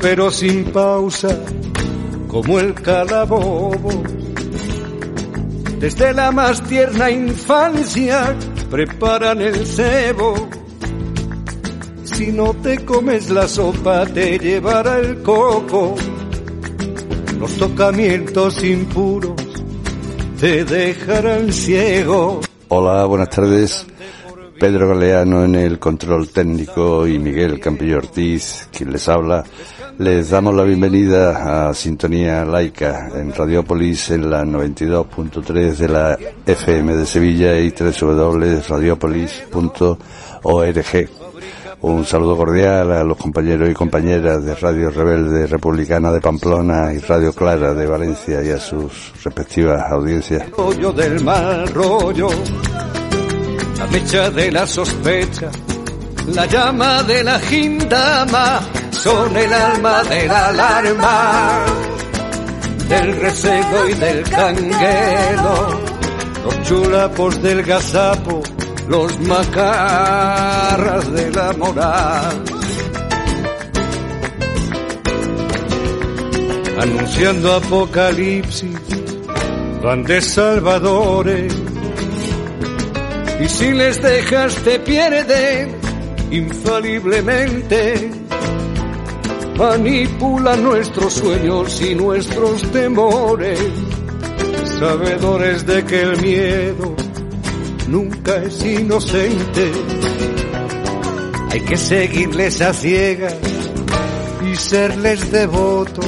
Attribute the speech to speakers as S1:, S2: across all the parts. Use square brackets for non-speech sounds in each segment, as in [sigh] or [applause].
S1: pero sin pausa, como el calabobo. Desde la más tierna infancia preparan el cebo. Si no te comes la sopa te llevará el coco. Los tocamientos impuros te dejarán ciego.
S2: Hola, buenas tardes. Pedro Galeano en el control técnico y Miguel Campillo Ortiz, quien les habla. Les damos la bienvenida a Sintonía Laica en Radiopolis en la 92.3 de la FM de Sevilla y www.radiopolis.org. Un saludo cordial a los compañeros y compañeras de Radio Rebelde Republicana de Pamplona y Radio Clara de Valencia y a sus respectivas audiencias.
S1: La mecha de la sospecha, la llama de la gindama, son el alma de la alarma, del recebo y del canguelo, los chulapos del gazapo, los macarras de la moral. Anunciando apocalipsis, van de salvadores y si les dejas te pierden infaliblemente. Manipulan nuestros sueños y nuestros temores, sabedores de que el miedo nunca es inocente. Hay que seguirles a ciegas y serles devotos,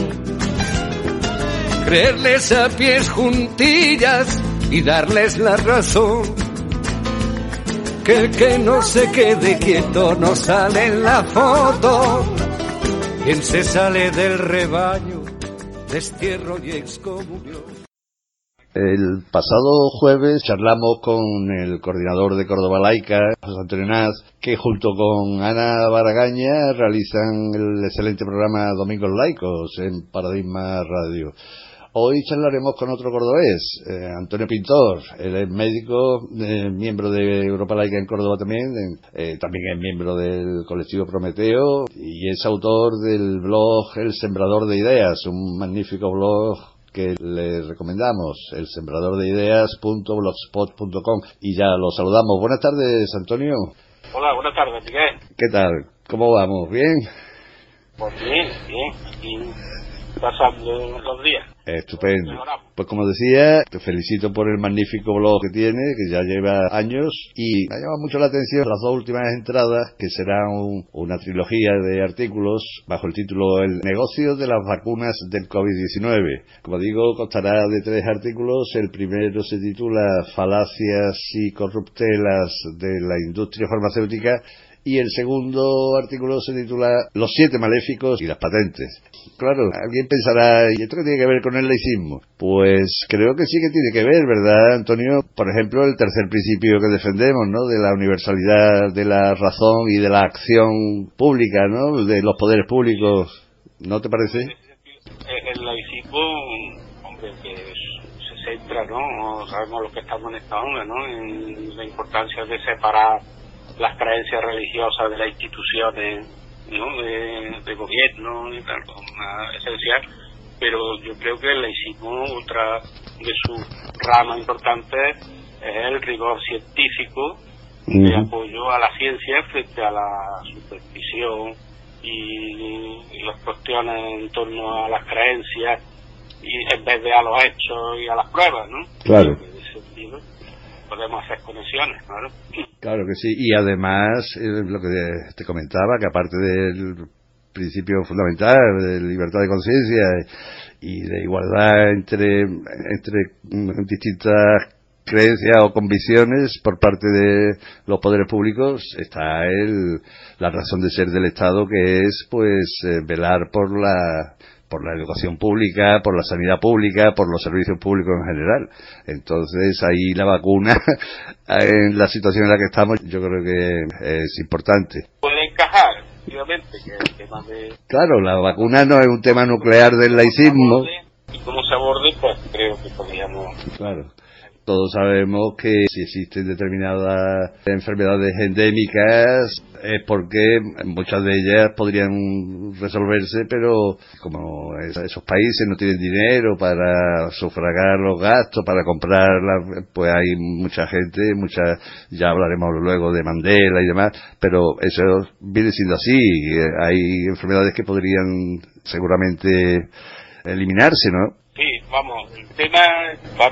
S1: creerles a pies juntillas y darles la razón que el que no se quede quieto no sale en la foto. Quien se sale del rebaño, destierro y excomunión.
S2: El pasado jueves charlamos con el coordinador de Córdoba Laica, José Antonio Naz, que junto con Ana Baragaña realizan el excelente programa Domingos Laicos en Paradigma Radio. Hoy charlaremos con otro cordobés, eh, Antonio Pintor. Él es médico, eh, miembro de Europa Laica en Córdoba también, eh, también es miembro del colectivo Prometeo y es autor del blog El Sembrador de Ideas, un magnífico blog que le recomendamos, el sembrador de ideas.blogspot.com y ya lo saludamos. Buenas tardes, Antonio.
S3: Hola, buenas tardes, Miguel.
S2: ¿Qué tal? ¿Cómo vamos? ¿Bien?
S3: Pues bien, bien, aquí pasando los días.
S2: Estupendo. Pues como decía, te felicito por el magnífico blog que tiene, que ya lleva años, y me ha llamado mucho la atención las dos últimas entradas, que serán una trilogía de artículos bajo el título El negocio de las vacunas del COVID-19. Como digo, constará de tres artículos. El primero se titula Falacias y corruptelas de la industria farmacéutica y el segundo artículo se titula Los siete maléficos y las patentes. Claro, alguien pensará, ¿y esto qué tiene que ver con el laicismo? Pues creo que sí que tiene que ver, ¿verdad, Antonio? Por ejemplo, el tercer principio que defendemos, ¿no? De la universalidad de la razón y de la acción pública, ¿no? De los poderes públicos. ¿No te parece?
S3: El laicismo, hombre, que se centra, ¿no? Sabemos lo que estamos en esta onda, ¿no? En la importancia de separar las creencias religiosas de las instituciones ¿no? de, gobierno y tal, una esencial, pero yo creo que el laicismo, otra de sus ramas importantes, es el rigor científico de apoyo a la ciencia frente a la superstición y, las cuestiones en torno a las creencias y en vez de a los hechos y a las pruebas, ¿no?
S2: Claro
S3: podemos hacer conexiones, claro.
S2: Claro que sí, y además, eh, lo que te comentaba, que aparte del principio fundamental de libertad de conciencia y de igualdad entre, entre distintas creencias o convicciones por parte de los poderes públicos está el, la razón de ser del Estado que es pues eh, velar por la por la educación pública, por la sanidad pública, por los servicios públicos en general. Entonces ahí la vacuna, [laughs] en la situación en la que estamos, yo creo que es importante.
S3: Puede encajar, obviamente, que el tema de...
S2: Claro, la vacuna no es un tema nuclear del laicismo.
S3: Y cómo se aborde, pues creo que podríamos...
S2: Claro. Todos sabemos que si existen determinadas enfermedades endémicas es porque muchas de ellas podrían resolverse, pero como esos países no tienen dinero para sufragar los gastos, para comprarlas, pues hay mucha gente, mucha, ya hablaremos luego de Mandela y demás, pero eso viene siendo así. Hay enfermedades que podrían seguramente eliminarse, ¿no?
S3: Sí, vamos, el tema,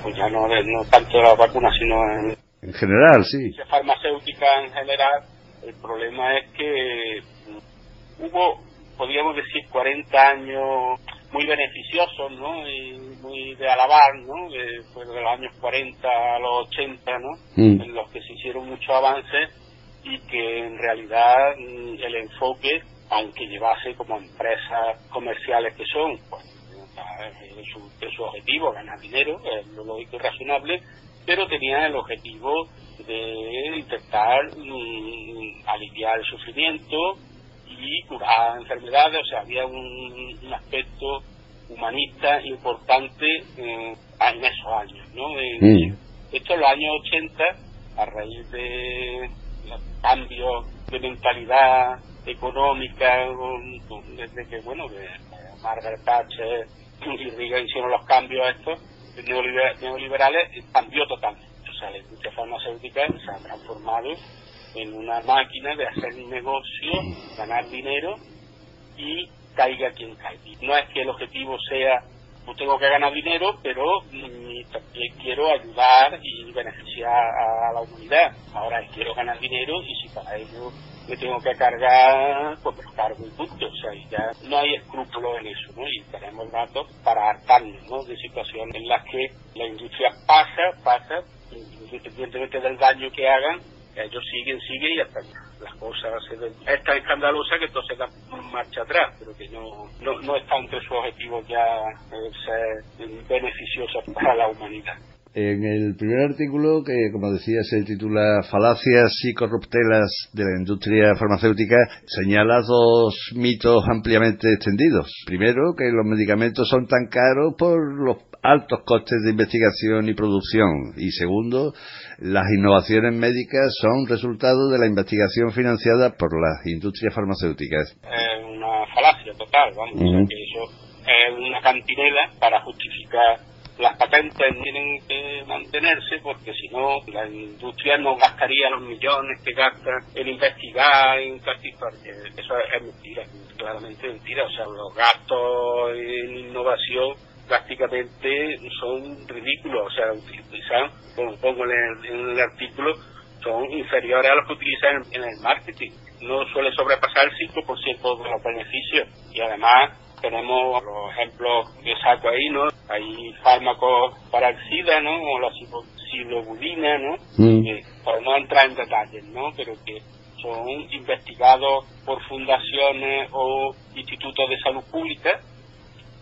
S3: pues ya no, no tanto la vacuna, sino en,
S2: en general, sí.
S3: Farmacéutica en general, el problema es que hubo, podríamos decir, 40 años muy beneficiosos, ¿no? Y muy de alabar, ¿no? De, de los años 40 a los 80, ¿no? Mm. En los que se hicieron muchos avances y que en realidad mm, el enfoque, aunque llevase como empresas comerciales que son, pues su, su objetivo, ganar dinero, es lo lógico y razonable, pero tenía el objetivo de intentar mm, aliviar el sufrimiento y curar enfermedades, o sea, había un, aspecto humanista importante eh, en esos años, ¿no? Mm. Esto en los años 80, a raíz de los cambios de mentalidad económica, desde que, bueno, de Margaret Thatcher y Reagan hicieron los cambios estos neoliberales, cambió totalmente. O sea, la industria farmacéutica se ha transformado en una máquina de hacer negocio, ganar dinero y caiga quien caiga. No es que el objetivo sea, pues tengo que ganar dinero, pero también quiero ayudar y beneficiar a la humanidad. Ahora quiero ganar dinero y si para ello me tengo que cargar, pues cargo punto. O sea, ya no hay escrúpulos en eso, ¿no? Y tenemos datos para hartarnos, ¿no? De situaciones en las que la industria pasa, pasa, independientemente del daño que hagan, ellos siguen, siguen y hasta las cosas se ven. Es tan escandalosa que entonces da marcha atrás, pero que no, no, no está entre sus objetivos ya ser beneficiosos para la humanidad.
S2: En el primer artículo, que como decía se titula Falacias y corruptelas de la industria farmacéutica, señala dos mitos ampliamente extendidos. Primero, que los medicamentos son tan caros por los altos costes de investigación y producción. Y segundo, las innovaciones médicas son resultado de la investigación financiada por las industrias farmacéuticas.
S3: Es una falacia total, vamos, que eso es una cantinela para justificar las patentes tienen que mantenerse porque si no la industria no gastaría los millones que gasta en investigar, en practicar. Eso es mentira, claramente mentira. O sea, los gastos en innovación prácticamente son ridículos. O sea, utilizan, como pongo en el, artículo, son inferiores a los que utilizan en, el marketing. No suele sobrepasar el 5% de los beneficios y además tenemos los ejemplos que saco ahí, ¿no? Hay fármacos para el SIDA, ¿no? O la silobulina, ¿no? Mm. por no entrar en detalles, ¿no? Pero que son investigados por fundaciones o institutos de salud pública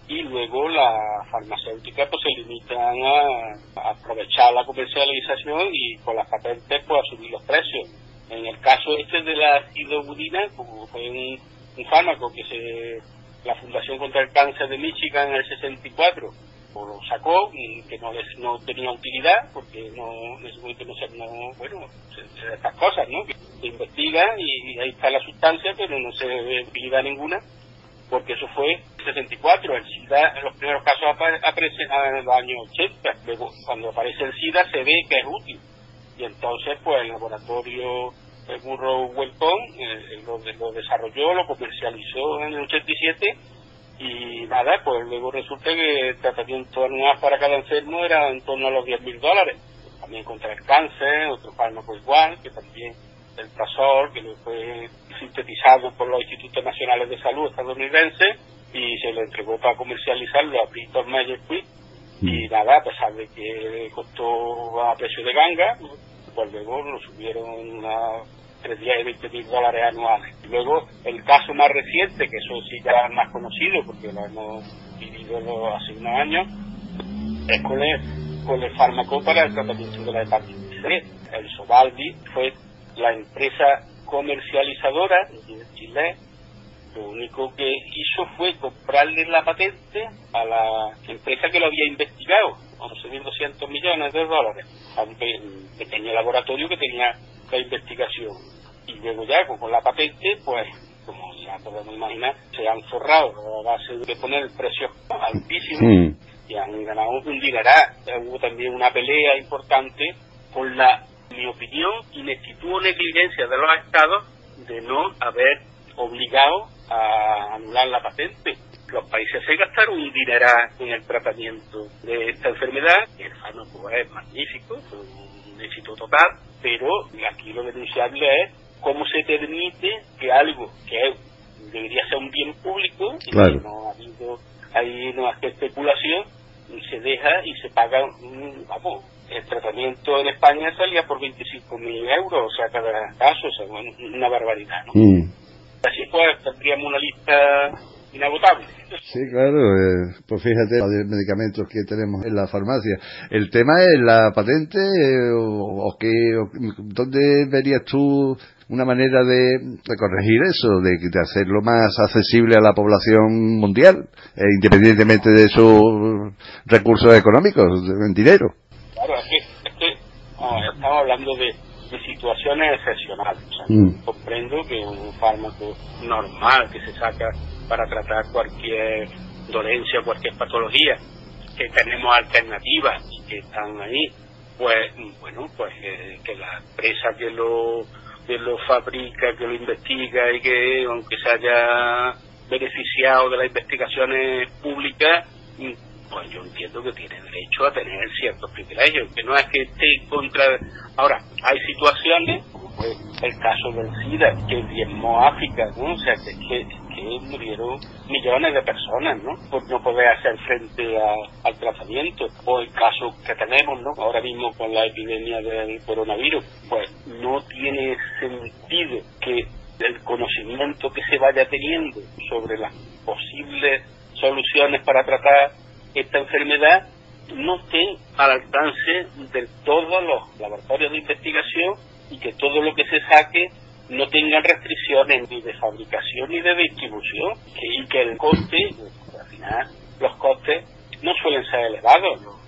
S3: y luego las farmacéuticas pues se limitan a, aprovechar la comercialización y con las patentes pues a subir los precios. En el caso este de la silobulina, como fue un, un fármaco que se la Fundación contra el Cáncer de Michigan en el 64 pues lo sacó que no les, no tenía utilidad porque no no se no, bueno estas cosas no se investiga y ahí está la sustancia pero no se ve utilidad ninguna porque eso fue el 64 el SIDA los primeros casos aparece en los años 80 luego cuando aparece el SIDA se ve que es útil y entonces pues el laboratorio el burro Welcome eh, lo, lo, desarrolló, lo comercializó en el 87 y nada, pues luego resulta que el tratamiento anual para cada enfermo era en torno a los 10 mil dólares. También contra el cáncer, otro fármaco igual, que también el Trasol, que fue sintetizado por los Institutos Nacionales de Salud estadounidenses y se lo entregó para comercializarlo a Bristol Myers Squibb y mm. nada, a pesar de que costó a precio de ganga, pues luego lo subieron a entre 10 y 20 mil dólares anuales. Luego, el caso más reciente, que eso sí ya es más conocido, porque lo hemos vivido hace unos años, es con el, con el fármaco para el tratamiento de la hepatitis C. El Sobaldi fue la empresa comercializadora de Chile lo único que hizo fue comprarle la patente a la empresa que lo había investigado 11.200 millones de dólares a un pequeño laboratorio que tenía la investigación. Y luego ya con la patente, pues como ya podemos imaginar, se han forrado a base de poner el precio altísimo mm. y han ganado un dineral. Hubo también una pelea importante con la, mi opinión, ineptitud o negligencia de los estados de no haber obligado a anular la patente. Los países se gastaron un dineral en el tratamiento de esta enfermedad, el fármaco es magnífico, fue un éxito total, pero aquí lo denunciable es cómo se permite que algo que debería ser un bien público y que no ha habido ahí no hace especulación se deja y se paga vamos el tratamiento en España salía por 25 mil euros o sea cada caso o sea, una barbaridad ¿no? Mm. así pues tendríamos una lista inagotable
S2: Sí, claro, eh, pues fíjate los medicamentos que tenemos en la farmacia. El tema es la patente eh, o, o, que, ¿dónde verías tú una manera de, corregir eso, de, hacerlo más accesible a la población mundial, eh, independientemente de sus recursos económicos, en dinero.
S3: Claro, es que, estamos hablando de, situaciones excepcionales. Mm. Comprendo que un fármaco normal que se saca para tratar cualquier dolencia, cualquier patología, que tenemos alternativas que están ahí, pues bueno, pues eh, que la empresa que lo que lo fabrica, que lo investiga y que aunque se haya beneficiado de las investigaciones públicas, pues yo entiendo que tiene derecho a tener ciertos privilegios, que no es que esté en contra. Ahora, hay situaciones, fue el caso del SIDA, que diezmó África, ¿no? O sea, que, que que murieron millones de personas, ¿no? Por no poder hacer frente al tratamiento. O el caso que tenemos, ¿no? Ahora mismo con la epidemia del coronavirus, pues no tiene sentido que el conocimiento que se vaya teniendo sobre las posibles soluciones para tratar esta enfermedad no esté al alcance de todos los laboratorios de investigación y que todo lo que se saque no tengan restricciones ni de fabricación ni de distribución y que el coste, al final los costes no suelen ser elevados, los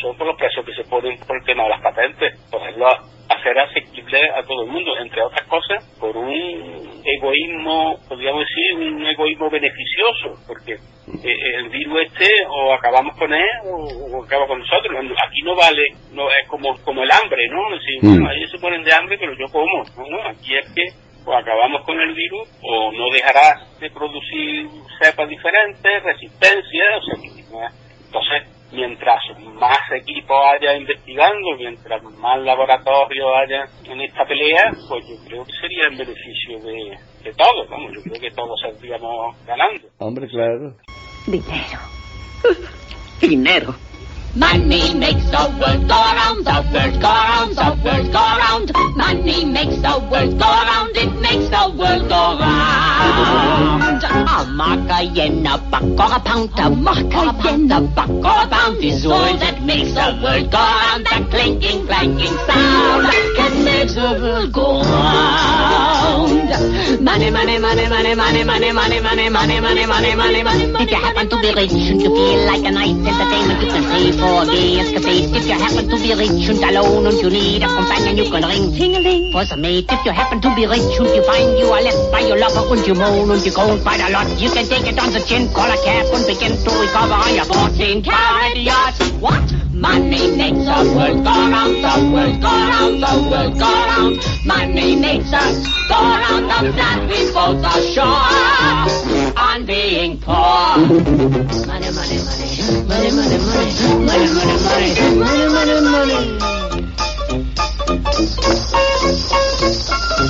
S3: son por los precios que se ponen por el tema de las patentes, poderlo hacer asequible a todo el mundo, entre otras cosas por un egoísmo, podríamos decir, un egoísmo beneficioso, porque eh, el virus este o acabamos con él o, acaba con nosotros. Aquí no vale, no es como como el hambre, ¿no? Decir, mm. ellos se ponen de hambre, pero yo como. No, aquí es que o acabamos con el virus o no dejará de producir cepas diferentes, resistencia, o sea, entonces mientras más equipos haya investigando, mientras más laboratorios haya en esta pelea, pues yo creo que sería en beneficio de, de todos, vamos, yo creo que todos saldríamos ganando.
S2: Hombre, claro.
S4: Dinero. Dinero. Money makes the world go round, the world go round, the world go round. Money makes the world go round, it makes the world go round. A mark, a yen, a buck, or a pound, a mark, a yen, a buck, or a pound is all that makes the world go round. That clinking, clanking sound can make the world go round. Money, money, money, money, money, money, money, money, money, money, money, money, money. If you happen to be rich, you feel like a nice entertainment, you can save for gay escapades. If you happen to be rich and alone and you need a companion, you can ring ting-a-ling for some mate. If you happen to be rich and you find you are left by your lover and you moan and you go quite a lot, you can take it on the chin, call a cab and begin to recover on your 14 carat yacht. What? Money makes the world go round, the world go round, the world go round. Money makes us go round the flat we both are sure on being poor. Money, money, money, money, money, money money, money, money, money, money, money. Money,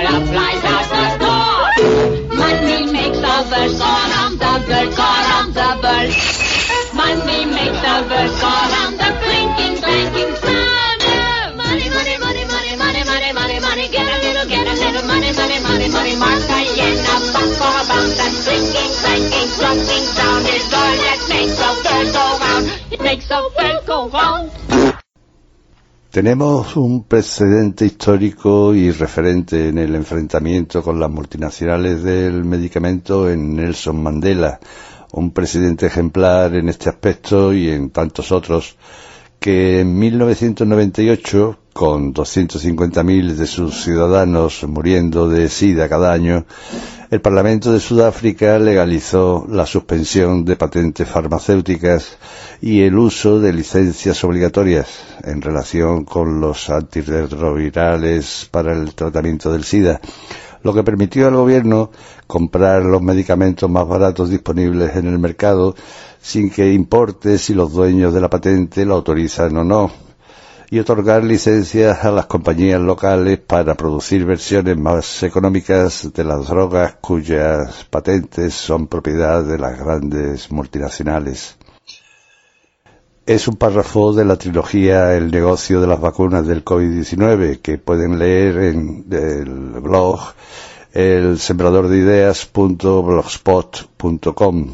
S4: The. Money makes go birds go birds. Money makes go around, the sound. Money, money, money, money, money, money, money, money. Get a little, get a little money, money, money, money. That makes the round. Birds go round.
S2: Tenemos un precedente histórico y referente en el enfrentamiento con las multinacionales del medicamento en Nelson Mandela, un presidente ejemplar en este aspecto y en tantos otros, que en 1998, con 250.000 de sus ciudadanos muriendo de SIDA cada año, el Parlamento de Sudáfrica legalizó la suspensión de patentes farmacéuticas y el uso de licencias obligatorias en relación con los antirretrovirales para el tratamiento del SIDA, lo que permitió al gobierno comprar los medicamentos más baratos disponibles en el mercado sin que importe si los dueños de la patente lo autorizan o no y otorgar licencias a las compañías locales para producir versiones más económicas de las drogas cuyas patentes son propiedad de las grandes multinacionales. Es un párrafo de la trilogía El negocio de las vacunas del COVID-19 que pueden leer en el blog el sembrador de ideas.blogspot.com.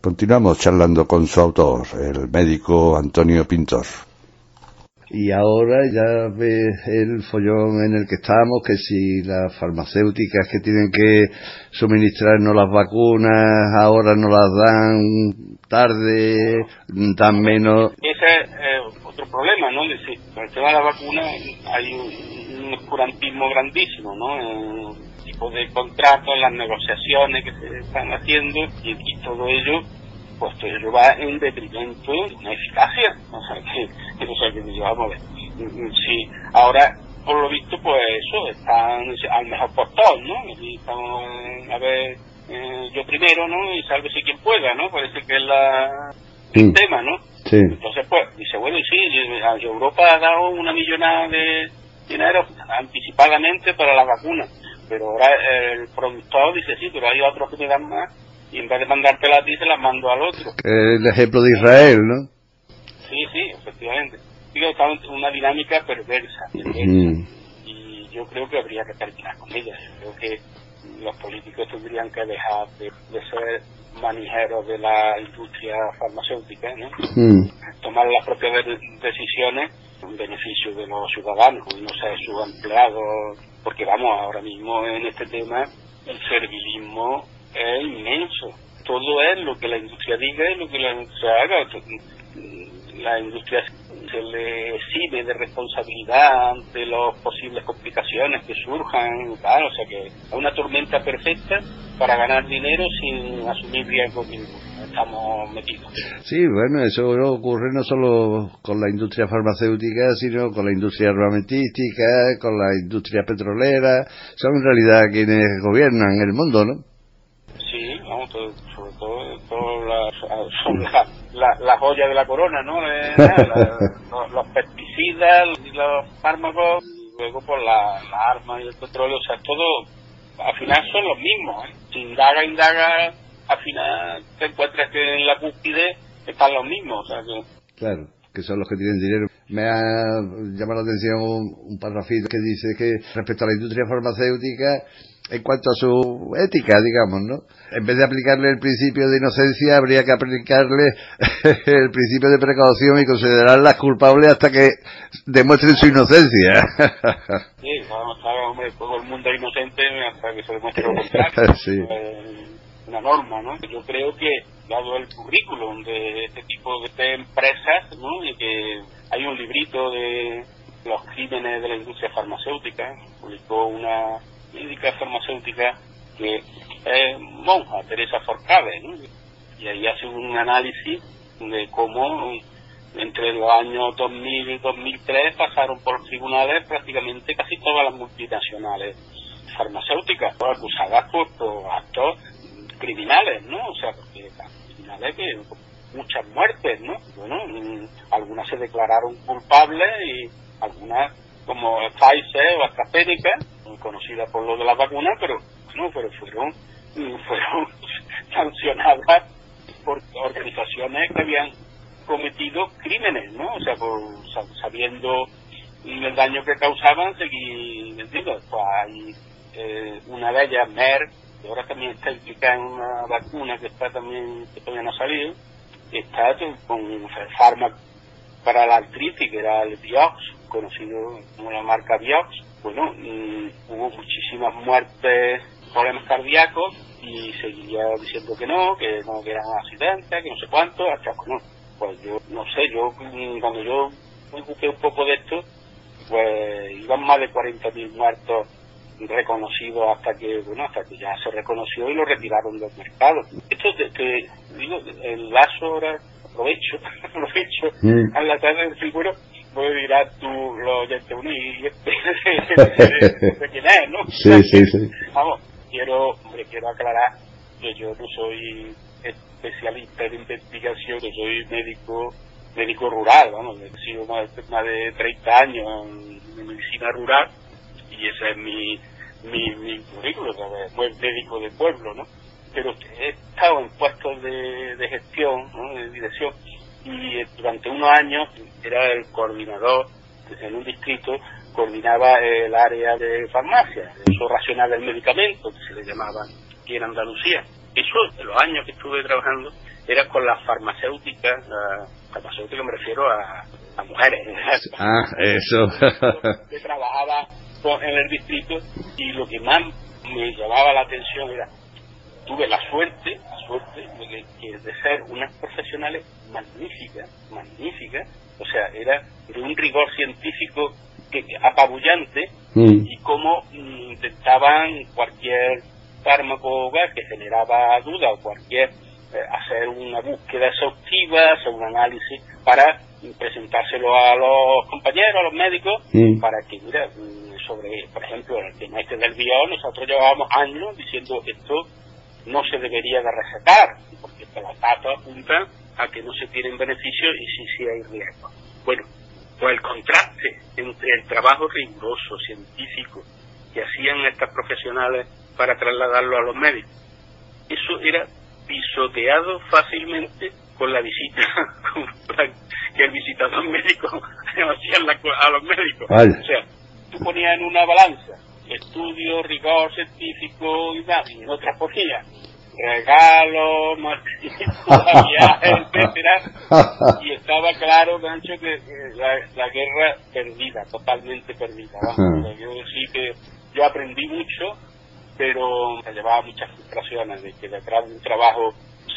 S2: Continuamos charlando con su autor, el médico Antonio Pintor y ahora ya ves el follón en el que estamos, que si las farmacéuticas que tienen que suministrarnos las vacunas ahora no las dan tarde, dan menos.
S3: Ese es eh, otro problema, ¿no? Es decir, con el tema de la vacuna hay un, un oscurantismo grandísimo, ¿no? En tipo de contratos, las negociaciones que se están haciendo y todo ello pues ello va en detrimento de una eficacia. O sea, que, o sea, que vamos a ver. Sí, ahora, por lo visto, pues eso, están al mejor postor, ¿no? Y estamos, a ver, eh, yo primero, ¿no? Y sálvese quien pueda, ¿no? Parece que es la, el tema, ¿no?
S2: Sí.
S3: Entonces, pues, dice, bueno, sí, Europa ha dado una millonada de dinero anticipadamente para las vacunas, pero ahora el productor dice, sí, pero hay otros que me dan más y en vez de mandártela a ti, las mando al otro.
S2: El ejemplo de Israel, ¿no?
S3: Sí, sí, efectivamente. Digo, está una dinámica perversa, perversa.
S2: Mm.
S3: y yo creo que habría que terminar con ella. Yo creo que los políticos tendrían que dejar de, de ser manijeros de la industria farmacéutica, ¿no?
S2: Mm.
S3: tomar las propias de- decisiones en beneficio de los ciudadanos y no ser sus empleados, porque vamos, ahora mismo en este tema el servilismo es inmenso. Todo es lo que la industria diga y lo que la industria haga. La industria se le exime de responsabilidad ante las posibles complicaciones que surjan, tal, o sea que es una tormenta perfecta para ganar dinero sin asumir riesgos ninguno. Estamos metidos.
S2: Sí, bueno, eso ocurre no solo con la industria farmacéutica, sino con la industria armamentística, con la industria petrolera. Son en realidad quienes gobiernan el mundo, ¿no?
S3: Sobre todo, todo la- son la, la, la joya de la corona, ¿no? Eh, [laughs] los, los pesticidas y los fármacos, y luego por la, la arma y el petróleo, o sea, todo al final son los mismos. ¿eh? Si indaga, indaga, al final te encuentras que en la cúspide están los mismos, o sea que
S2: Claro, que son los que tienen dinero. Me ha llamado la atención un, un parrafito que dice que respecto a la industria farmacéutica, en cuanto a su ética, digamos, ¿no? En vez de aplicarle el principio de inocencia, habría que aplicarle [laughs] el principio de precaución y considerarlas culpables hasta que demuestren su inocencia.
S3: Sí, vamos, claro, hombre, todo el mundo es inocente hasta que se demuestre lo [laughs] contrario.
S2: Sí.
S3: Eh, una norma, ¿no? Yo creo que, dado el currículum de este tipo de empresas, ¿no? Y que hay un librito de los crímenes de la industria farmacéutica, publicó una médica farmacéutica que es monja, Teresa Forcade, ¿no? y ahí hace un análisis de cómo entre los años 2000 y 2003 pasaron por tribunales prácticamente casi todas las multinacionales farmacéuticas, acusadas por, actos criminales, ¿no? O sea, porque criminales que muchas muertes, ¿no? Bueno, mm, algunas se declararon culpables y algunas como Pfizer o AstraZeneca, conocidas por lo de la vacuna, pero no, pero fueron [laughs] fueron sancionadas por organizaciones que habían cometido crímenes, ¿no? O sea, por, sabiendo el daño que causaban, seguir vendiendo. Pues hay eh, una de ellas, Merck, ahora también está implicada en una vacuna que está también, que todavía no ha salido, está con fármaco para la artritis, que era el Biox, conocido como la marca Biox. Bueno, mm, hubo muchísimas muertes, problemas cardíacos, y seguía diciendo que no, que no, que eran accidentes, que no sé cuánto, hasta no. Pues yo, no sé, yo, mm, cuando yo me ocupé un poco de esto, pues iban más de 40.000 muertos reconocido hasta que bueno hasta que ya se reconoció y lo retiraron del mercado. Esto que digo el lazo ahora aprovecho aprovecho [laughs] mm. a la tarde del figuro pues dirás tú lo oyentes uno y este [laughs] quién es no
S2: sí sí sí.
S3: Vamos quiero hombre quiero aclarar que yo no soy especialista en investigación yo soy médico médico rural vamos he sido más, más de 30 años en medicina rural y ese es mi mi, mi currículum, buen médico de pueblo, ¿no? Pero he estado en puestos de, de gestión, ¿no? de dirección, y eh, durante unos años era el coordinador en un distrito, coordinaba el área de farmacia, el uso racional del medicamento, que se le llamaba aquí en Andalucía. Eso, de los años que estuve trabajando, era con las farmacéuticas, la farmacéutica me refiero a, a mujeres.
S2: Ah, eso.
S3: que trabajaba en el distrito y lo que más me llamaba la atención era tuve la suerte la suerte de, de ser unas profesionales magníficas magníficas o sea era de un rigor científico que, apabullante mm. y cómo mm, intentaban cualquier fármaco que generaba duda o cualquier eh, hacer una búsqueda exhaustiva hacer un análisis para presentárselo a los compañeros a los médicos mm. para que mira sobre, por ejemplo, el tema este del bio, nosotros llevábamos años diciendo que esto no se debería de recetar, porque los datos apuntan a que no se tienen beneficios y sí, sí hay riesgo. Bueno, pues el contraste entre el trabajo riguroso, científico, que hacían estas profesionales para trasladarlo a los médicos, eso era pisoteado fácilmente con la visita [laughs] que el visitador médico [laughs] hacía a los médicos. O sea, tú ponías en una balanza. Estudio, rigor científico y, tal, y en otra ponía regalos, [laughs] viajes, etcétera, y estaba claro, Gancho, que, la, guerra perdida, totalmente perdida. Yo sí que yo aprendí mucho, pero me llevaba muchas frustraciones de que detrás de un trabajo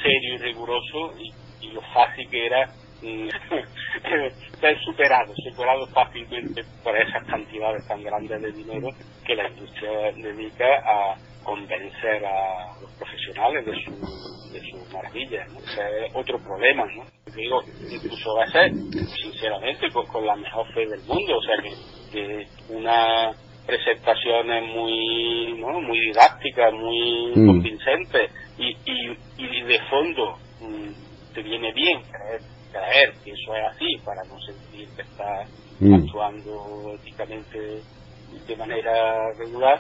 S3: serio y riguroso y, y lo fácil que era [laughs] ser superado, superado fácilmente por esas cantidades tan grandes de dinero que la industria dedica a convencer a los profesionales de su, de su maravilla. Ese es otro problema, ¿no? Digo, incluso a ser sinceramente, con, la mejor fe del mundo, o sea, que, que una presentación muy ¿no? muy didáctica, muy mm. convincente y, y, y de fondo mm, te viene bien creer creer que eso es así para no sentir que está mm. actuando éticamente de manera regular,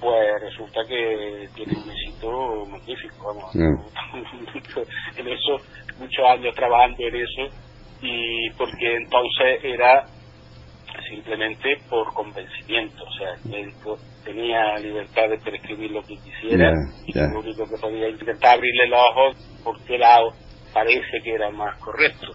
S3: pues resulta que tiene un éxito magnífico. Vamos, mm. en eso, muchos años trabajando en eso, y porque entonces era simplemente por convencimiento, o sea, el médico tenía libertad de prescribir lo que quisiera y lo único que podía intentar abrirle los ojos por qué lado parece que era más correcto.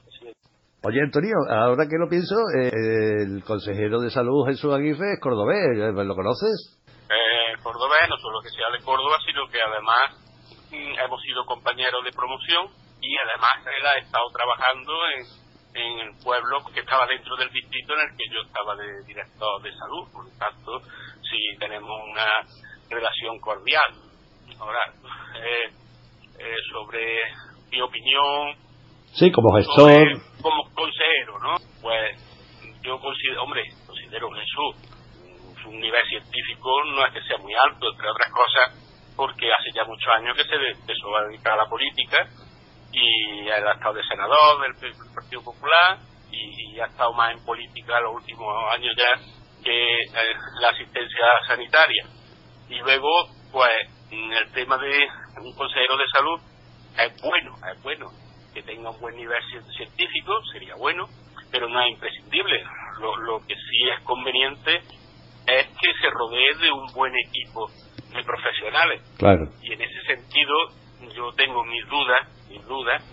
S2: Oye, Antonio, ahora que lo pienso, eh, el consejero de salud Jesús Aguirre es cordobés, ¿eh? ¿lo conoces?
S3: Eh, cordobés, no solo que sea de Córdoba, sino que además mm, hemos sido compañeros de promoción y además él ha estado trabajando en, en el pueblo que estaba dentro del distrito en el que yo estaba de director de salud, por lo tanto, sí tenemos una relación cordial. Ahora, eh, eh, sobre mi opinión.
S2: Sí, como gestor.
S3: como consejero, ¿no? Pues yo considero, hombre, considero Jesús un nivel científico no es que sea muy alto, entre otras cosas, porque hace ya muchos años que se empezó a dedicar a la política y ha estado de senador del Partido Popular y, ha estado más en política los últimos años ya que eh, la asistencia sanitaria. Y luego, pues, el tema de un consejero de salud es bueno, es bueno que tenga un buen nivel científico, sería bueno, pero no es imprescindible. Lo, lo que sí es conveniente es que se rodee de un buen equipo de profesionales.
S2: Claro.
S3: Y en ese sentido, yo tengo mis dudas, mis dudas,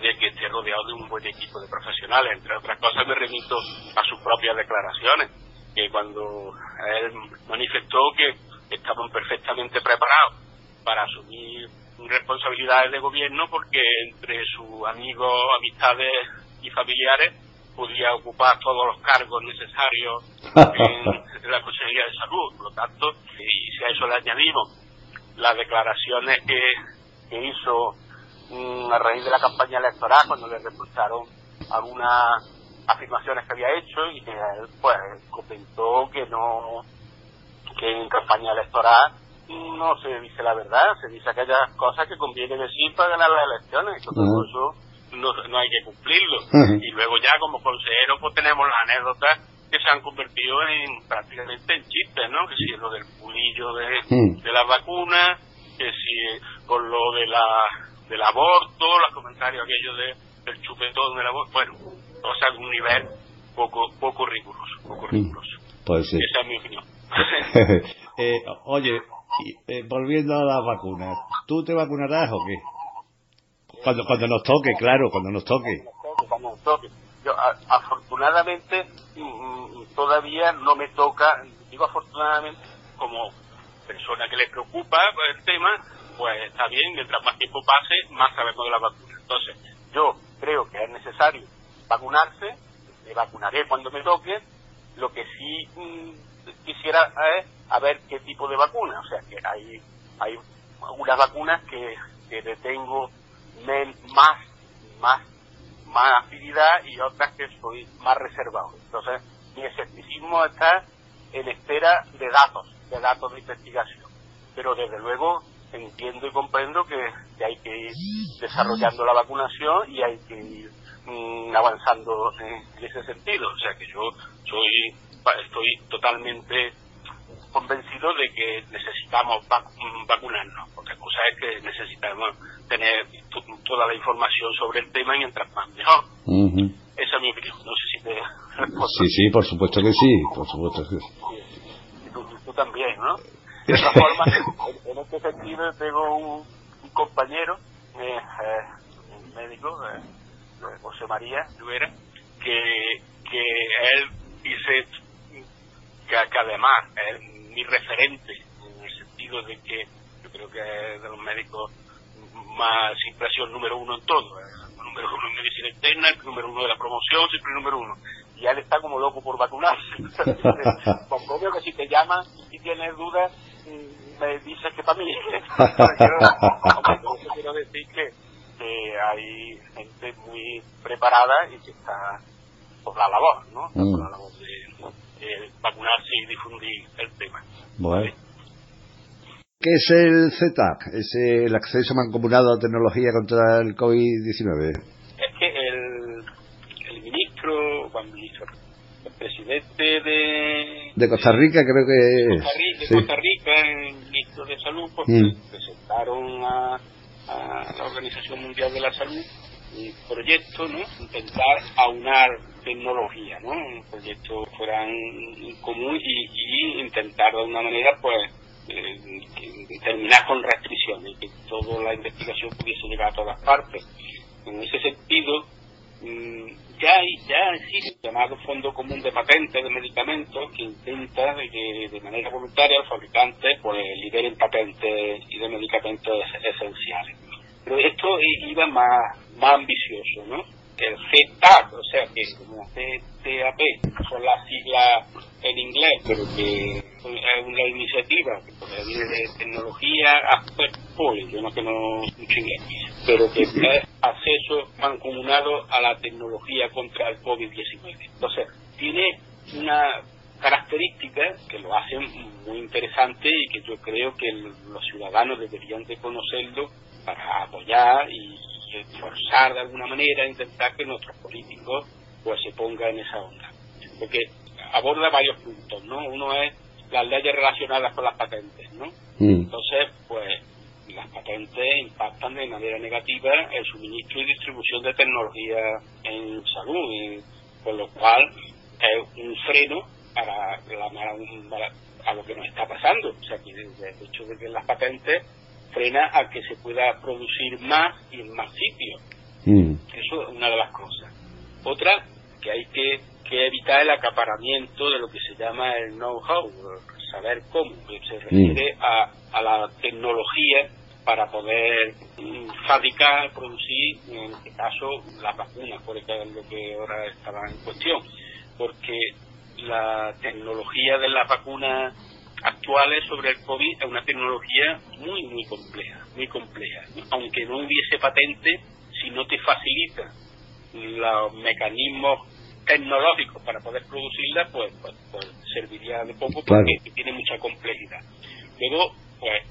S3: de que esté rodeado de un buen equipo de profesionales. Entre otras cosas, me remito a sus propias declaraciones, que cuando él manifestó que estaban perfectamente preparados para asumir responsabilidades de gobierno porque entre sus amigos, amistades y familiares podía ocupar todos los cargos necesarios en [laughs] la Consejería de Salud. Por lo tanto, y si a eso le añadimos las declaraciones que, que hizo mm, a raíz de la campaña electoral, cuando le reportaron algunas afirmaciones que había hecho y que él pues comentó que no que en campaña electoral no se dice la verdad, se dice aquellas cosas que conviene decir para ganar las elecciones. Y todo eso no, no hay que cumplirlo. Y luego ya como consejero pues tenemos las anécdotas que se han convertido en prácticamente en chistes, ¿no? Que si lo del pulillo de, de las vacunas, que si con lo de la del aborto, los comentarios aquellos de, del chupetón del aborto, bueno, o sea, un nivel poco poco riguroso, poco riguroso.
S2: Pues sí.
S3: Esa es mi opinión. [laughs] [laughs]
S2: eh, oye, eh, volviendo a las vacunas, ¿tú te vacunarás o qué? Cuando, cuando nos toque, claro, cuando nos toque.
S3: Cuando nos toque. Yo, afortunadamente, mm, mm, todavía no me toca, digo afortunadamente, como persona que le preocupa el tema, pues está bien, mientras más tiempo pase, más sabemos de la vacuna. Entonces, yo creo que es necesario vacunarse, me vacunaré cuando me toque, lo que sí mm, quisiera es a ver qué tipo de vacuna, o sea que hay, hay algunas vacunas que, que detengo más, más, más afinidad y otras que soy más reservado. Entonces, mi escepticismo está en espera de datos, de datos de investigación. Pero desde luego entiendo y comprendo que, hay que ir desarrollando la vacunación y hay que ir mm, avanzando en, ese sentido. O sea que yo soy, estoy totalmente convencido de que necesitamos mm, vacunarnos, porque la cosa es que necesitamos tener toda la información sobre el tema y mientras más mejor. Esa es mi opinión, no sé si te
S2: Sí, sí, por supuesto que sí, por supuesto que
S3: sí. Y tú, también, ¿no? [laughs] De otra forma, en, este sentido tengo un, compañero, eh, eh, un médico, eh, José María Rivera, que, que él dice que, que además es mi referente, en el sentido de que yo creo que es de los médicos más impresión número uno en todo. El número uno en medicina interna, el número uno de la promoción, siempre el número uno. Y él está como loco por vacunarse. [laughs] Comprobo que si te llaman y tienes dudas, mm, me dices que para mí. [laughs] quiero, quiero decir que, que, hay gente muy preparada y que está por la labor, ¿no? Por la mm. labor de, vacunarse y difundir el tema.
S2: Bueno. ¿Qué es el ZAC? Es el acceso mancomunado a tecnología contra el COVID-19.
S3: Es que el, el ministro, Juan ministro, el presidente de...
S2: De Costa Rica creo que
S3: es. Costa Rica, de Costa Rica, el ministro de Salud, pues, mm. presentaron a, a, la Organización Mundial de la Salud un proyecto, ¿no? Intentar aunar tecnología, ¿no? Un proyecto fuera en común y, intentar de una manera, pues, eh, terminar con restricciones, que toda la investigación pudiese llegar a todas partes. En ese sentido, mm, ya, ya existe el llamado Fondo Común de Patentes de Medicamentos que intenta de que de manera voluntaria los fabricantes pues, liberen patentes y de medicamentos esenciales. Pero esto iba más, más ambicioso, ¿no? El CTAP, o sea que como CTAP son las siglas en inglés, pero que es una iniciativa que viene de tecnología Aspect yo no conozco mucho inglés, pero que [laughs] es acceso mancomunado a la tecnología contra el COVID-19. Entonces, tiene una característica que lo hacen muy interesante y que yo creo que los ciudadanos deberían de conocerlo para apoyar y forzar de alguna manera, intentar que nuestros políticos pues se pongan en esa onda. Porque aborda varios puntos, ¿no? Uno es las leyes relacionadas con las patentes, ¿no? Mm. Entonces, pues las patentes impactan de manera negativa el suministro y distribución de tecnología en salud, con lo cual es un freno para, a lo que nos está pasando. O sea, que el hecho de que las patentes frena a que se pueda producir más y en más sitios. Mm. Eso es una de las cosas. Otra, que hay que, evitar el acaparamiento de lo que se llama el know-how, saber cómo, que se refiere mm. a, a la tecnología para poder mm, fabricar, producir, en este caso, las vacunas, por ejemplo, lo que ahora estaba en cuestión. Porque la tecnología de las vacunas actuales sobre el COVID es una tecnología muy, muy compleja, muy compleja. Aunque no hubiese patente, si no te facilita los mecanismos tecnológicos para poder producirla, pues, pues, pues serviría de poco porque tiene mucha complejidad. Luego, pues,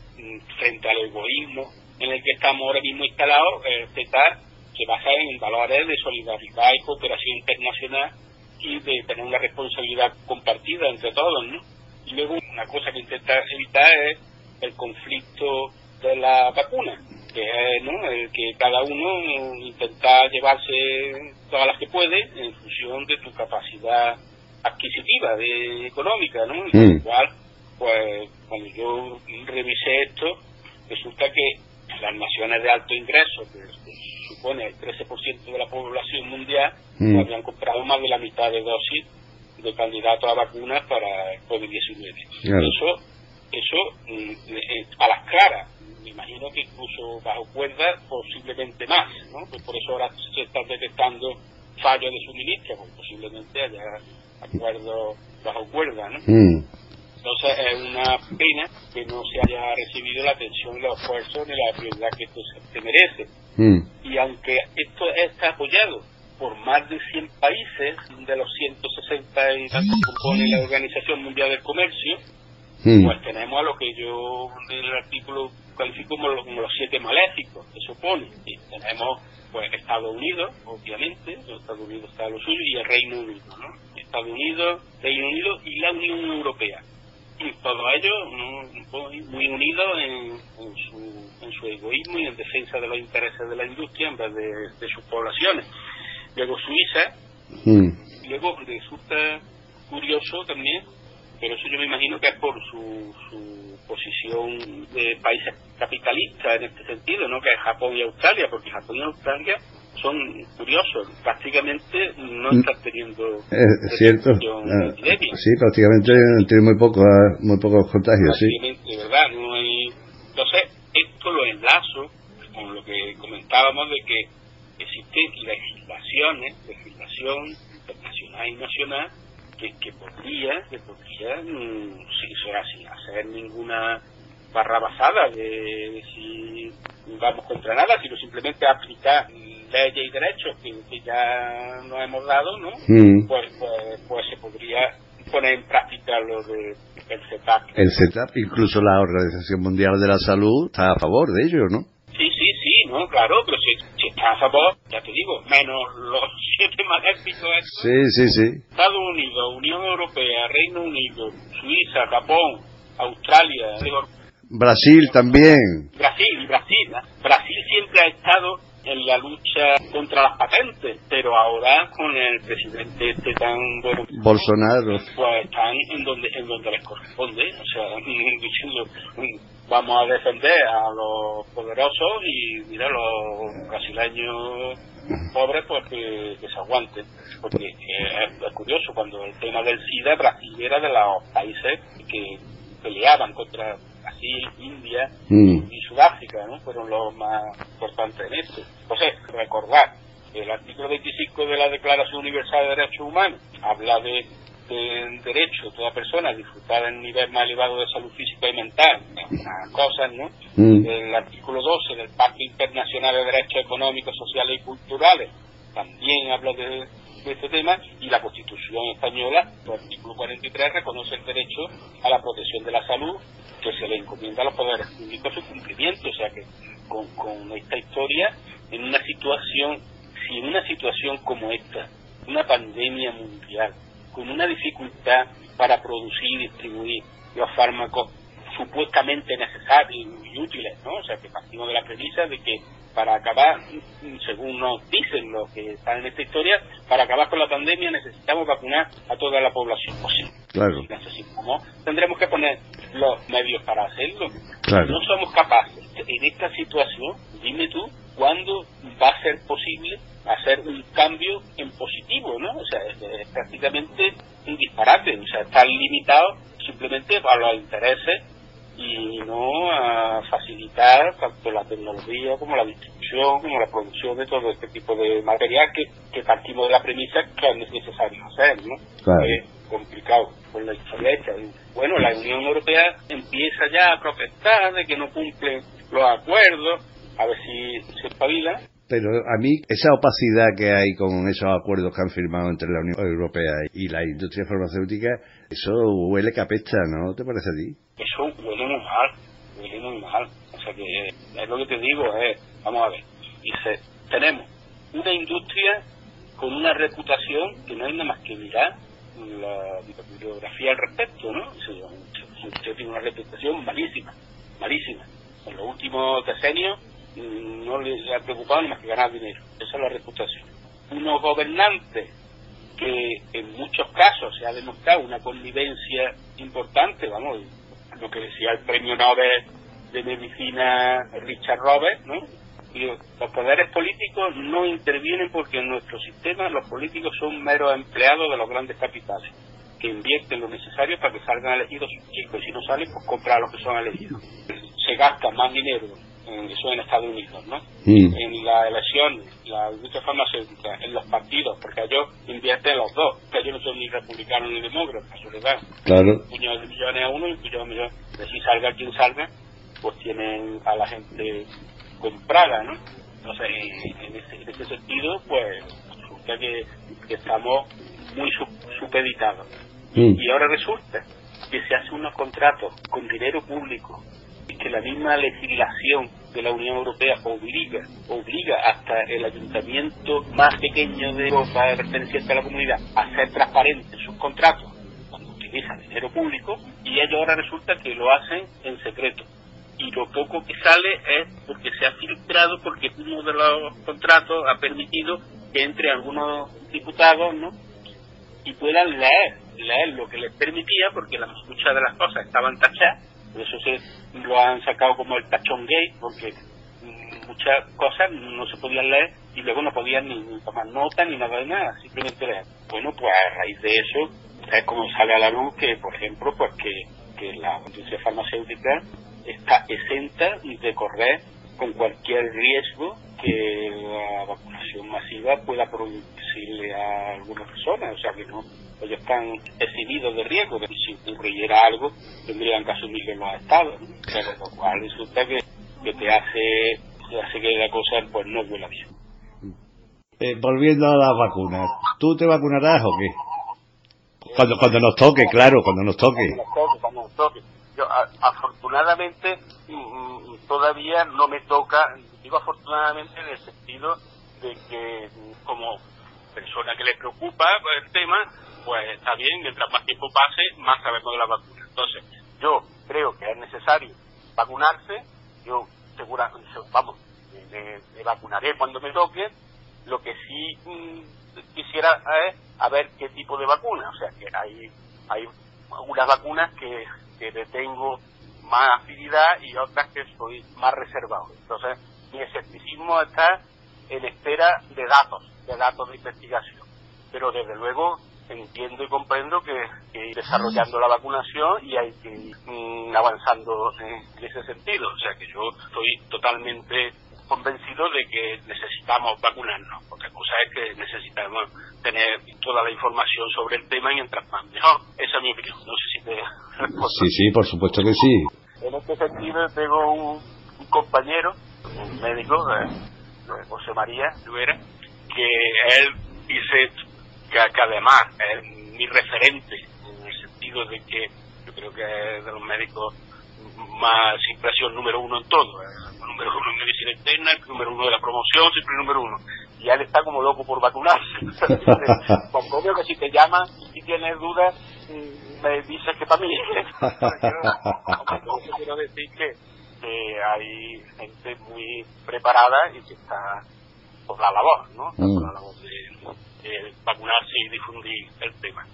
S3: frente al egoísmo en el que estamos ahora mismo instalados, el CETAR se basa en valores de solidaridad y cooperación internacional y de tener una responsabilidad compartida entre todos, ¿no? Y luego una cosa que intenta evitar es el conflicto de la vacuna, que es ¿no? el que cada uno intenta llevarse todas las que puede en función de su capacidad adquisitiva, de económica, ¿no? Y mm. cual, pues cuando yo revisé esto, resulta que las naciones de alto ingreso, que, supone el 13% de la población mundial, mm. habían comprado más de la mitad de dosis de candidatos a vacunas para el COVID-19. Eso, eso mm, eh, a las claras, me imagino que incluso bajo cuerda posiblemente más, ¿no? Pues por eso ahora se están detectando fallos de suministro, porque posiblemente haya acuerdos bajo cuerda, ¿no? Mm. Entonces es una pena que no se haya recibido la atención y los esfuerzos ni la prioridad que esto se merece. Mm. Y aunque esto está apoyado por más de 100 países, de los 160 y tantos que compone la Organización Mundial del Comercio, pues tenemos a lo que yo en el artículo califico como los, siete maléficos que supone. Y tenemos pues Estados Unidos, obviamente, Estados Unidos está lo suyo, y el Reino Unido, ¿no? Estados Unidos, Reino Unido y la Unión Europea. Y todos ellos muy unidos en, su, en su egoísmo y en defensa de los intereses de la industria en vez de, de sus poblaciones luego Suiza, mm. luego resulta curioso también, pero eso yo me imagino que es por su, su posición de países capitalistas en este sentido, ¿no? que es Japón y Australia, porque Japón y Australia son curiosos, prácticamente no mm. están teniendo
S2: es cierto ah, sí prácticamente tiene muy poco muy pocos contagios sí
S3: verdad no hay entonces esto lo enlazo con lo que comentábamos de que existen legislaciones, legislación internacional y nacional, que, que podría, que podría, mm, sin, hacer ninguna barra basada de, si vamos contra nada, sino simplemente aplicar leyes y derechos que, ya nos hemos dado, ¿no? Mm. Pues, pues, pues, se podría poner en práctica lo de el CETAP.
S2: El CETAP, incluso la Organización Mundial de la Salud está a favor de ello, ¿no?
S3: Sí, sí, sí, no, claro, pero si a favor, ya te digo, menos los [laughs] siete maléficos
S2: Sí, sí, sí.
S3: Estados Unidos, Unión Europea, Reino Unido, Suiza, Japón, Australia,
S2: Brasil también.
S3: Brasil, Brasil. Brasil siempre ha estado en la lucha contra las patentes, pero ahora con el presidente este tan bueno
S2: Bolsonaro,
S3: pues están en donde en donde les corresponde, o sea, [laughs] diciendo vamos a defender a los poderosos y mira los brasileños pobres pues que, se aguanten porque es, curioso cuando el tema del SIDA Brasil era de los países que peleaban contra Brasil, India mm. y Sudáfrica, ¿no? Fueron los más importantes en esto. Entonces, recordar El artículo 25 de la Declaración Universal de Derechos Humanos habla de, derecho de toda persona a disfrutar en nivel más elevado de salud física y mental, cosas, ¿no? Mm. El artículo 12 del Pacto Internacional de Derechos Económicos, Sociales y Culturales también habla de, este tema y la Constitución española, el artículo 43, reconoce el derecho a la protección de la salud que se le encomienda a los poderes públicos su cumplimiento. O sea que con, con esta historia, en una situación, si en una situación como esta, una pandemia mundial, con una dificultad para producir y distribuir los fármacos supuestamente necesarios y útiles, ¿no? O sea, que partimos de la premisa de que para acabar, según nos dicen los que están en esta historia, para acabar con la pandemia necesitamos vacunar a toda la población posible.
S2: Claro.
S3: necesitamos, tendremos que poner los medios para hacerlo. No somos capaces. En esta situación, dime tú, ¿cuándo va a ser posible hacer un cambio en positivo, ¿no? O sea, es, prácticamente un disparate, o sea, estar limitado simplemente a los intereses y no a facilitar tanto la tecnología como la distribución, como la producción de todo este tipo de material que, que partimos de la premisa que es necesario hacer, ¿no? Es complicado con la historia hecha. Bueno, la Unión Europea empieza ya a protestar de que no cumple los acuerdos, a ver si se espabila,
S2: pero a mí esa opacidad que hay con esos acuerdos que han firmado entre la Unión Europea y la industria farmacéutica, eso huele capesta, ¿no te parece a ti?
S3: Eso huele muy mal, huele muy mal. O sea que es lo que te digo, es, vamos a ver, dice, tenemos una industria con una reputación que no hay nada más que mirar la bibliografía al respecto, ¿no? usted tiene una reputación malísima, malísima. En los últimos decenios no les ha preocupado más que ganar dinero. Esa es la reputación. Unos gobernantes que en muchos casos se ha demostrado una convivencia importante, vamos, lo que decía el premio Nobel de Medicina Richard Roberts, ¿no? Y los poderes políticos no intervienen porque en nuestro sistema los políticos son meros empleados de los grandes capitales que invierten lo necesario para que salgan elegidos sus chicos y si no salen pues comprar a los que son elegidos. Se gasta más dinero eso en Estados Unidos, ¿no? En la elección, la industria farmacéutica, en los partidos, porque ellos invierten los dos, que ellos no son ni republicanos ni demócratas, verdad.
S2: Claro.
S3: Un puñado de millones a uno y un puñado de millones. De si salga quien salga, pues tienen a la gente comprada, ¿no? Entonces, en, ese, ese, sentido, pues resulta que, estamos muy supeditados. Y ahora resulta que se hace unos contratos con dinero público que la misma legislación de la Unión Europea obliga, obliga hasta el ayuntamiento más pequeño de Europa perteneciente a la comunidad a ser transparente en sus contratos cuando utilizan dinero público y ellos ahora resulta que lo hacen en secreto. Y lo poco que sale es porque se ha filtrado, porque uno de los contratos ha permitido que entre algunos diputados ¿no? y puedan leer, leer lo que les permitía, porque la, muchas de las cosas estaban tachadas eso se lo han sacado como el tachón gay, porque muchas cosas no se podían leer y luego no podían ni, tomar nota ni nada de nada, simplemente leer. Bueno, pues a raíz de eso es como sale a la luz que, por ejemplo, pues que, que la industria farmacéutica está exenta de correr con cualquier riesgo que la vacunación masiva pueda producirle a alguna persona, o sea que no ellos están exhibidos de riesgo, que si ocurriera algo tendrían que asumirlo los estados, pero lo cual resulta que, que te hace, hace que la cosa pues no vuela bien.
S2: Eh, volviendo a las vacunas, ¿tú te vacunarás o qué? Cuando, cuando nos toque, claro, cuando nos toque.
S3: Cuando nos toque, cuando nos toque. Yo, afortunadamente, todavía no me toca, digo afortunadamente en el sentido de que como persona que le preocupa el tema, pues está bien, mientras más tiempo pase, más sabemos de la vacuna. Entonces, yo creo que es necesario vacunarse, yo segura, vamos, me, vacunaré cuando me toque, lo que sí mm, quisiera es a ver qué tipo de vacuna, o sea que hay, hay algunas vacunas que, que tengo más afinidad y otras que soy más reservado. Entonces, mi escepticismo está en espera de datos, de datos de investigación. Pero desde luego entiendo y comprendo que, que ir desarrollando la vacunación y hay que ir avanzando en, ese sentido. O sea que yo estoy totalmente convencidos de que necesitamos vacunarnos. Otra cosa es que necesitamos tener toda la información sobre el tema y mientras más mejor. Esa es mi opinión. No sé si te
S2: Sí, sí, por supuesto que sí.
S3: En este sentido tengo un, compañero, un médico, José María Rivera, que él dice que, que además es mi referente en el sentido de que yo creo que es de los médicos más impresión número uno en todo. Número uno en medicina interna, el número uno de la promoción, siempre el número uno. Y él está como loco por vacunarse. [laughs] Con obvio que si te llaman y tienes dudas, mm, me dices que para mí. [laughs] Yo quiero decir que, hay gente muy preparada y que está por la labor, ¿no? Por la mm. labor de vacunarse y difundir el tema.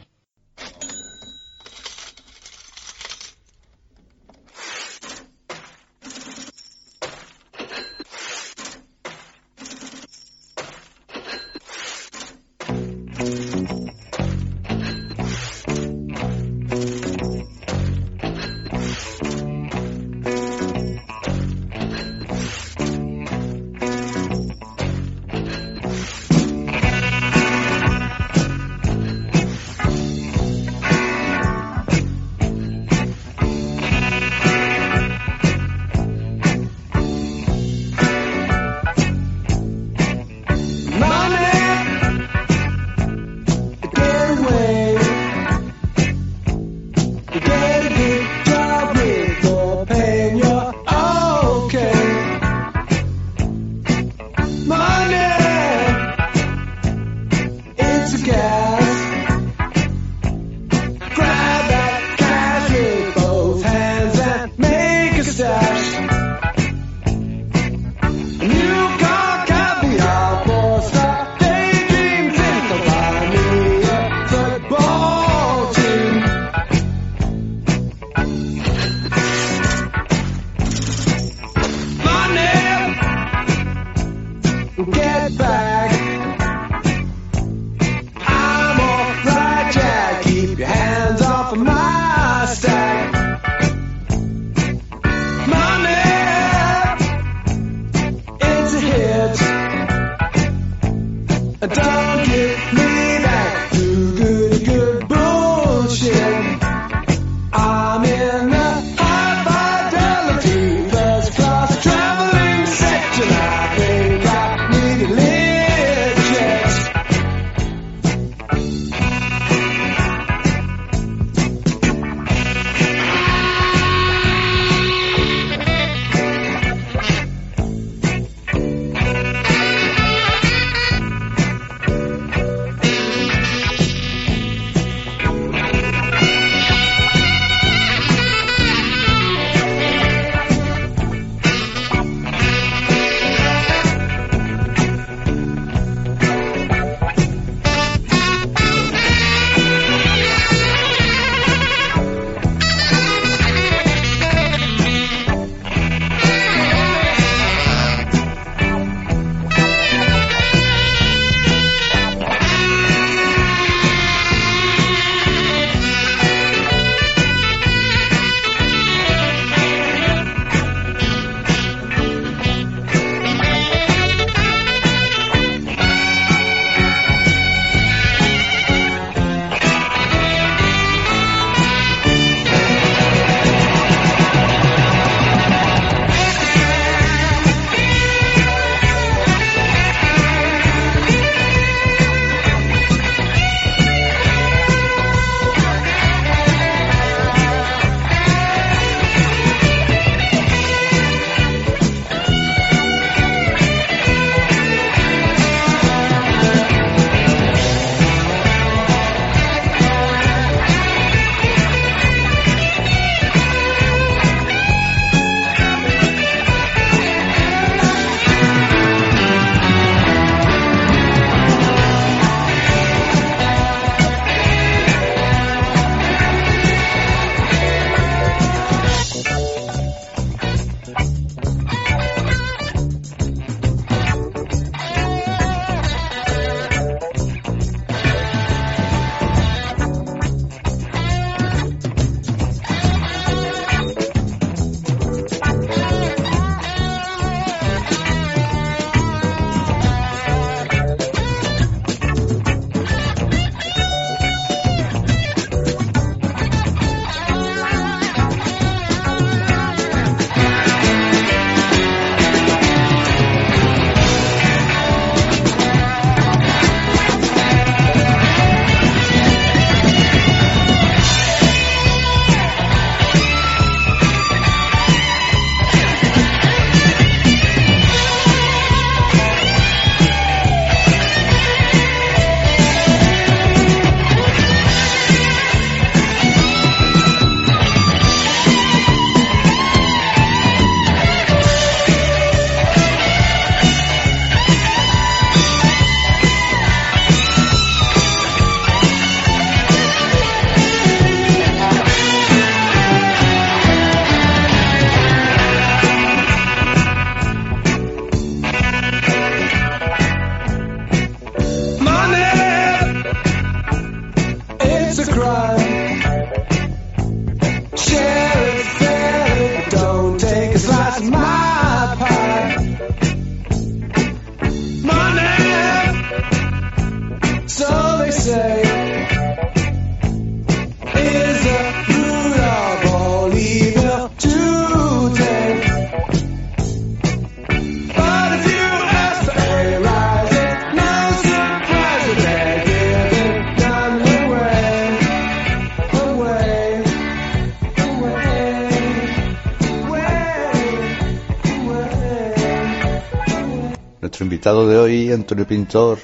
S2: Invitado de hoy, Antonio Pintor,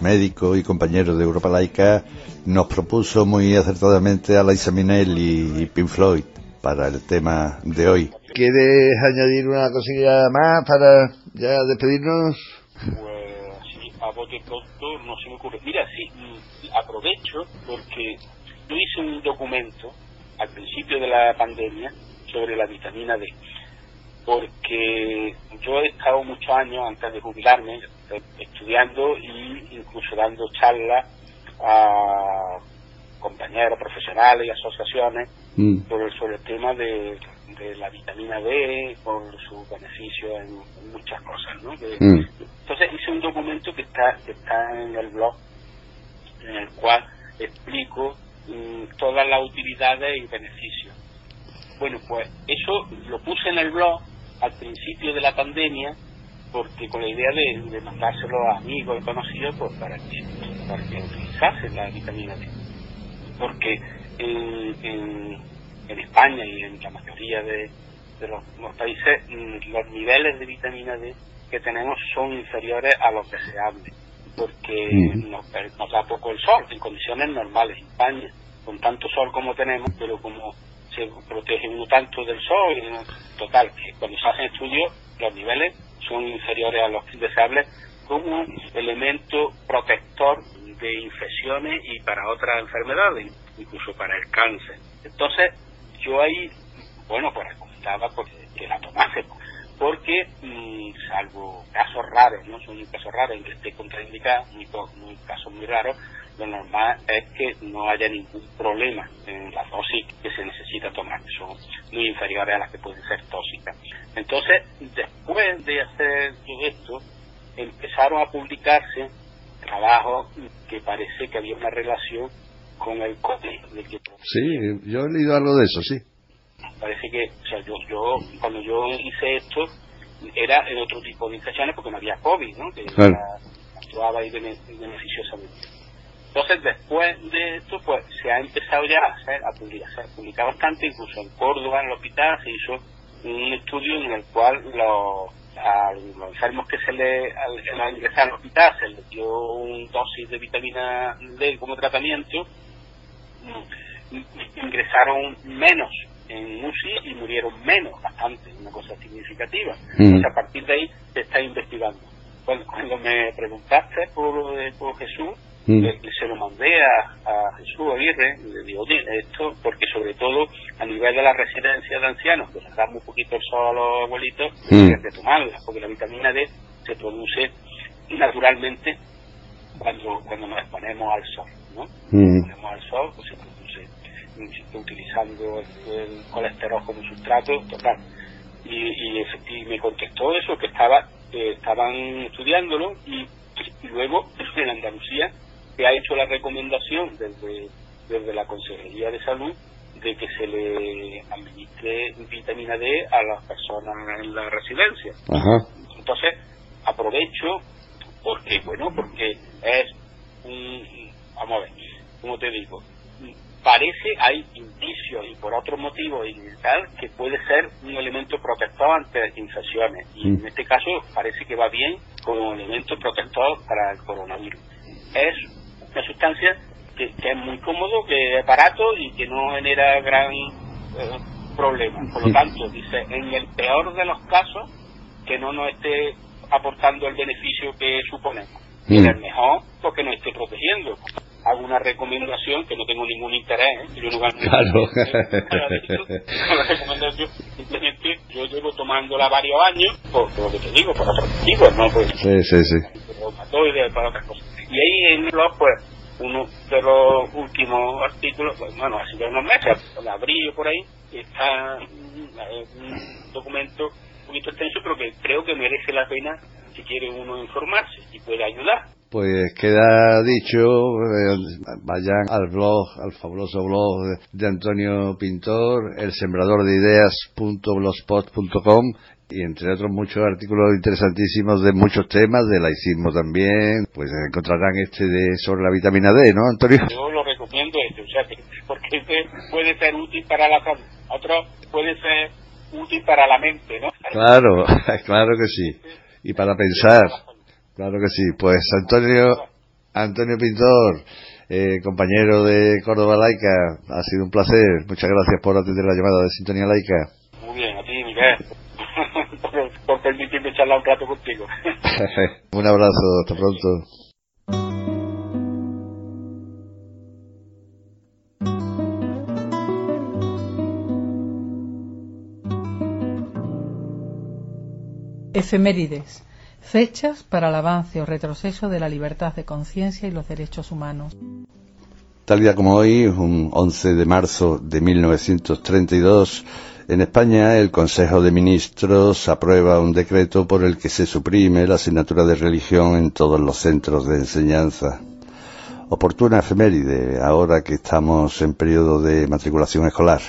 S2: médico y compañero de Europa Laica, nos propuso muy acertadamente a Liza Minnelli y Pink Floyd para el tema de hoy. ¿Quieres añadir una cosilla más para ya despedirnos?
S3: Pues sí, a bote pronto no se me ocurre. Mira, sí, aprovecho porque yo hice un documento al principio de la pandemia sobre la vitamina D porque yo he estado muchos años antes de jubilarme estudiando y incluso dando charlas a compañeros profesionales y asociaciones mm. sobre, el tema de, la vitamina D, por sus beneficios en, muchas cosas. ¿no? Mm. Entonces hice un documento que está, que está en el blog, en el cual explico mm, todas las utilidades y beneficios. Bueno, pues eso lo puse en el blog al principio de la pandemia, porque con la idea de, mandárselo a amigos y conocidos pues, para, que, para que utilizasen la vitamina D. Porque en, en, España y en la mayoría de, los, países mm, los niveles de vitamina D que tenemos son inferiores a los deseables, porque nos, nos da poco el sol en condiciones normales. En España, con tanto sol como tenemos, pero como se protege uno tanto del sol, y total, que cuando se hacen estudios los niveles son inferiores a los deseables como elemento protector de infecciones y para otras enfermedades, incluso para el cáncer. Entonces, yo ahí, bueno, pues recomendaba que la tomase, porque mm, salvo casos raros, no son casos raros en que esté contraindicada, muy, muy casos muy raros, lo normal es que no haya ningún problema en la dosis que se necesita tomar, son muy inferiores a las que pueden ser tóxicas. Entonces, después de hacer esto, empezaron a publicarse trabajos que parece que había una relación con el COVID.
S2: sí, yo he leído algo de eso, sí.
S3: Parece que, o sea, yo, yo cuando yo hice esto, era en otro tipo de infecciones porque no había COVID, ¿no? Que actuaba ahí beneficiosamente. Entonces, después de esto, pues se ha empezado ya a hacer, a publicar, se publica bastante, incluso en Córdoba, en el hospital, se hizo un estudio en el cual los, a los enfermos que se le, al, ingresar al hospital, se les dio un dosis de vitamina D como tratamiento, mm, ingresaron menos en UCI y murieron menos, bastante, una cosa significativa. Mm. Entonces, a partir de ahí se está investigando. Cuando, cuando me preguntaste por, eh, por Jesús, Mm. se lo mandé a, Jesús Aguirre, le digo, esto, porque sobre todo a nivel de la residencia de ancianos, que les damos un poquito el sol a los abuelitos, mm. hay que tomarla, porque la vitamina D se produce naturalmente cuando, cuando nos exponemos al sol, ¿no? Mm. Nos exponemos al sol, pues se produce utilizando el, colesterol como sustrato, total. Y, y, me contestó eso, que estaba estaban estudiándolo y, y luego en Andalucía se ha hecho la recomendación desde, desde la Consejería de Salud de que se le administre vitamina D a las personas en la residencia. Entonces, aprovecho porque, bueno, porque es un, vamos a ver, como te digo, parece, hay indicios y por otro motivo y tal, que puede ser un elemento protector ante infecciones. Y en mm. este caso parece que va bien como elemento protector para el coronavirus. Es una sustancia que, es muy cómodo, que es barato y que no genera gran eh, problema. Por lo tanto, dice, en el peor de los casos, que no nos esté aportando el beneficio que suponemos. Y en el mejor, porque nos esté protegiendo. Hago una recomendación que no tengo ningún interés, ¿eh? yo no gano claro. simplemente yo llevo tomándola varios años, por, lo que te digo, por otros motivos, ¿no? Pues,
S2: sí, sí, sí.
S3: Por para otras cosas. Y ahí en blog, pues, uno de los últimos artículos, pues, bueno, hace unos meses, abril por ahí, está un documento un poquito extenso, pero que creo que merece la pena si quiere uno informarse y puede ayudar.
S2: Pues queda dicho, eh, vayan al blog, al fabuloso blog de Antonio Pintor, el sembrador de ideas.blogspot.com y entre otros muchos artículos interesantísimos de muchos temas, de laicismo también, pues encontrarán este de sobre la vitamina D, ¿no, Antonio?
S3: Yo lo recomiendo este, o sea, porque este puede ser útil para la salud, otro puede ser útil para la mente, ¿no?
S2: Claro, [laughs] claro que sí, y para pensar. Claro que sí. Pues Antonio, Antonio Pintor, eh, compañero de Córdoba Laica, ha sido un placer. Muchas gracias por atender la llamada de Sintonía Laica.
S3: Muy bien, a ti, Miguel, permitirme charlar un rato contigo. [laughs]
S2: un abrazo, hasta pronto.
S5: Efemérides Fechas para el avance o retroceso de la libertad de conciencia y los derechos humanos.
S2: Tal día como hoy, un 11 de marzo de 1932, en España el Consejo de Ministros aprueba un decreto por el que se suprime la asignatura de religión en todos los centros de enseñanza. Oportuna efeméride, ahora que estamos en periodo de matriculación escolar.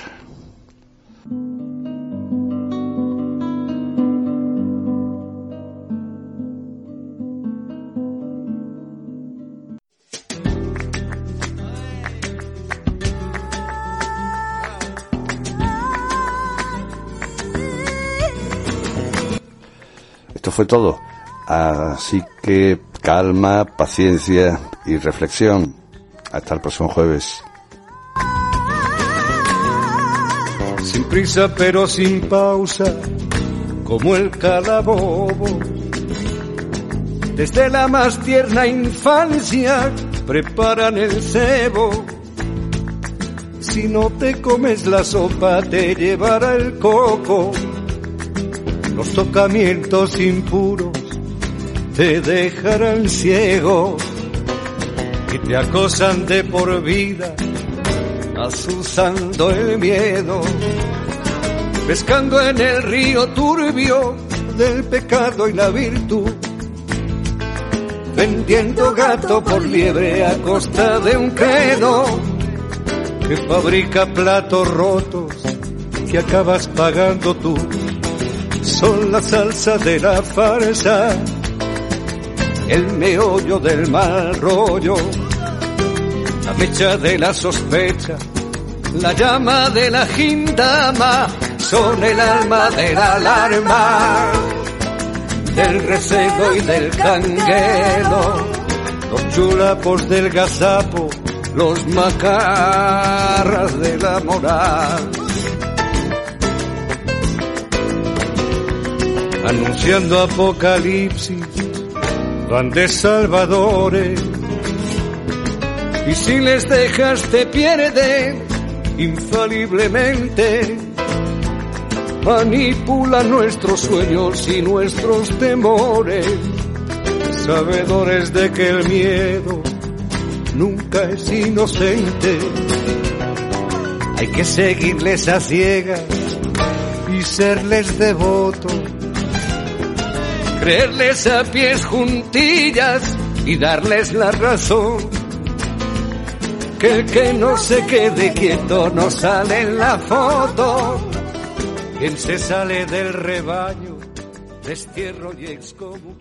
S2: Fue todo. Así que calma, paciencia y reflexión. Hasta el próximo jueves.
S1: Sin prisa pero sin pausa, como el calabobo. Desde la más tierna infancia preparan el cebo. Si no te comes la sopa te llevará el coco los tocamientos impuros te dejarán ciego y te acosan de por vida, asusando el miedo, pescando en el río turbio del pecado y la virtud, vendiendo gato por liebre. a costa de un credo que fabrica platos rotos que acabas pagando tú son la salsa de la farsa, el meollo del mal rollo, la mecha de la sospecha, la llama de la gindama, son el alma de la alarma, del recebo y del canguelo, los chulapos del gazapo, los macarras de la moral anunciando apocalipsis, van de salvadores. Y si les dejas te pierden infaliblemente. Manipulan nuestros sueños y nuestros temores, sabedores de que el miedo nunca es inocente. Hay que seguirles a ciegas y serles devotos creerles a pies juntillas y darles la razón. Que el que no se quede quieto no sale en la foto. Quien se sale del rebaño, destierro y excomunión.